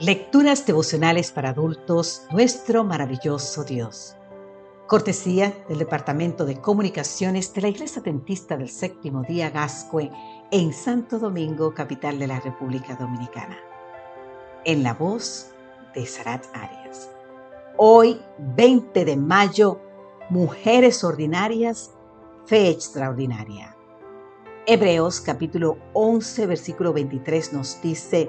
Lecturas devocionales para adultos, nuestro maravilloso Dios. Cortesía del Departamento de Comunicaciones de la Iglesia Dentista del Séptimo Día Gascue en Santo Domingo, capital de la República Dominicana. En la voz de Sarat Arias. Hoy, 20 de mayo, Mujeres Ordinarias, Fe Extraordinaria. Hebreos capítulo 11, versículo 23 nos dice,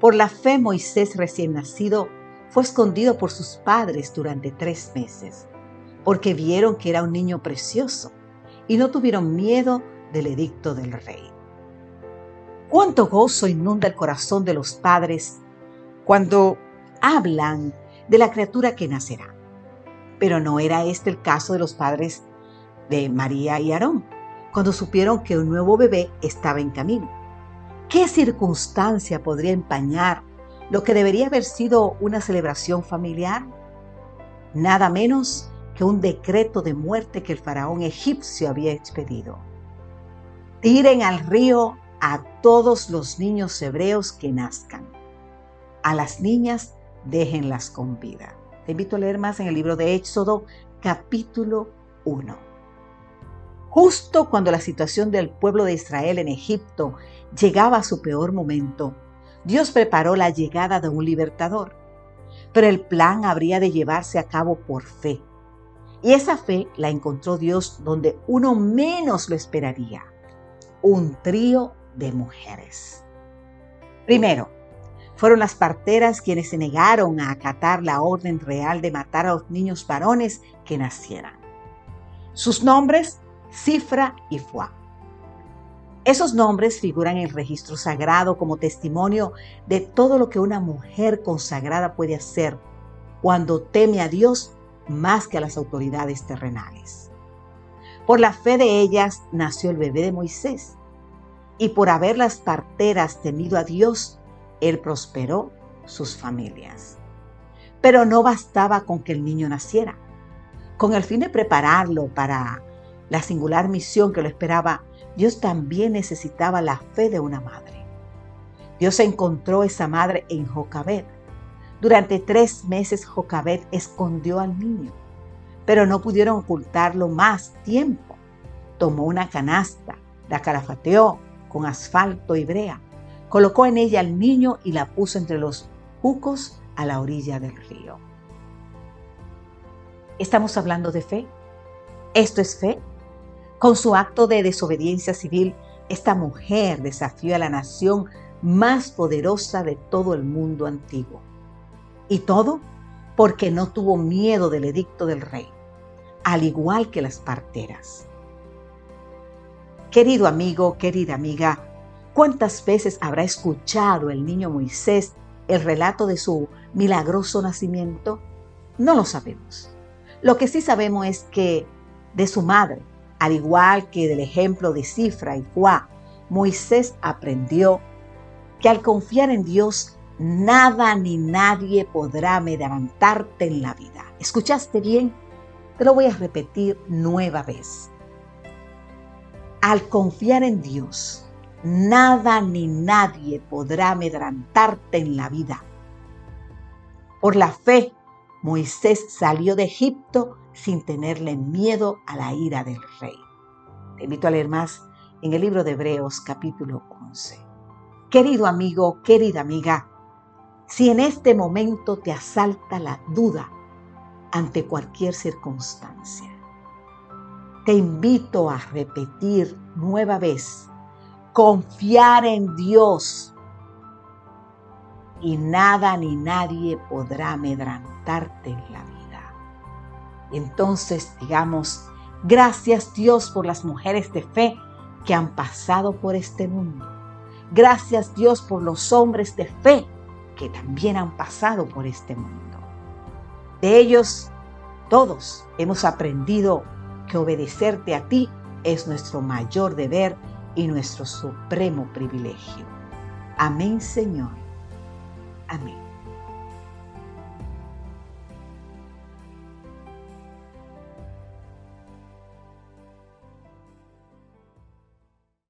por la fe Moisés recién nacido fue escondido por sus padres durante tres meses, porque vieron que era un niño precioso y no tuvieron miedo del edicto del rey. Cuánto gozo inunda el corazón de los padres cuando hablan de la criatura que nacerá. Pero no era este el caso de los padres de María y Aarón, cuando supieron que un nuevo bebé estaba en camino. ¿Qué circunstancia podría empañar lo que debería haber sido una celebración familiar? Nada menos que un decreto de muerte que el faraón egipcio había expedido. Tiren al río a todos los niños hebreos que nazcan. A las niñas déjenlas con vida. Te invito a leer más en el libro de Éxodo capítulo 1. Justo cuando la situación del pueblo de Israel en Egipto llegaba a su peor momento, Dios preparó la llegada de un libertador. Pero el plan habría de llevarse a cabo por fe. Y esa fe la encontró Dios donde uno menos lo esperaría. Un trío de mujeres. Primero, fueron las parteras quienes se negaron a acatar la orden real de matar a los niños varones que nacieran. Sus nombres Cifra y Fuá. Esos nombres figuran en el registro sagrado como testimonio de todo lo que una mujer consagrada puede hacer cuando teme a Dios más que a las autoridades terrenales. Por la fe de ellas nació el bebé de Moisés, y por haber las parteras temido a Dios, Él prosperó sus familias. Pero no bastaba con que el niño naciera. Con el fin de prepararlo para la singular misión que lo esperaba, Dios también necesitaba la fe de una madre. Dios encontró esa madre en Jocabet. Durante tres meses Jocabet escondió al niño, pero no pudieron ocultarlo más tiempo. Tomó una canasta, la carafateó con asfalto y brea, colocó en ella al niño y la puso entre los jucos a la orilla del río. ¿Estamos hablando de fe? ¿Esto es fe? Con su acto de desobediencia civil, esta mujer desafió a la nación más poderosa de todo el mundo antiguo. Y todo porque no tuvo miedo del edicto del rey, al igual que las parteras. Querido amigo, querida amiga, ¿cuántas veces habrá escuchado el niño Moisés el relato de su milagroso nacimiento? No lo sabemos. Lo que sí sabemos es que de su madre, al igual que del ejemplo de Cifra y Juá, Moisés aprendió que al confiar en Dios, nada ni nadie podrá levantarte en la vida. ¿Escuchaste bien? Te lo voy a repetir nueva vez. Al confiar en Dios, nada ni nadie podrá amedrentarte en la vida. Por la fe, Moisés salió de Egipto sin tenerle miedo a la ira del rey. Te invito a leer más en el libro de Hebreos capítulo 11. Querido amigo, querida amiga, si en este momento te asalta la duda ante cualquier circunstancia, te invito a repetir nueva vez, confiar en Dios y nada ni nadie podrá amedrentarte en la vida. Entonces digamos, gracias Dios por las mujeres de fe que han pasado por este mundo. Gracias Dios por los hombres de fe que también han pasado por este mundo. De ellos, todos hemos aprendido que obedecerte a ti es nuestro mayor deber y nuestro supremo privilegio. Amén, Señor. Amén.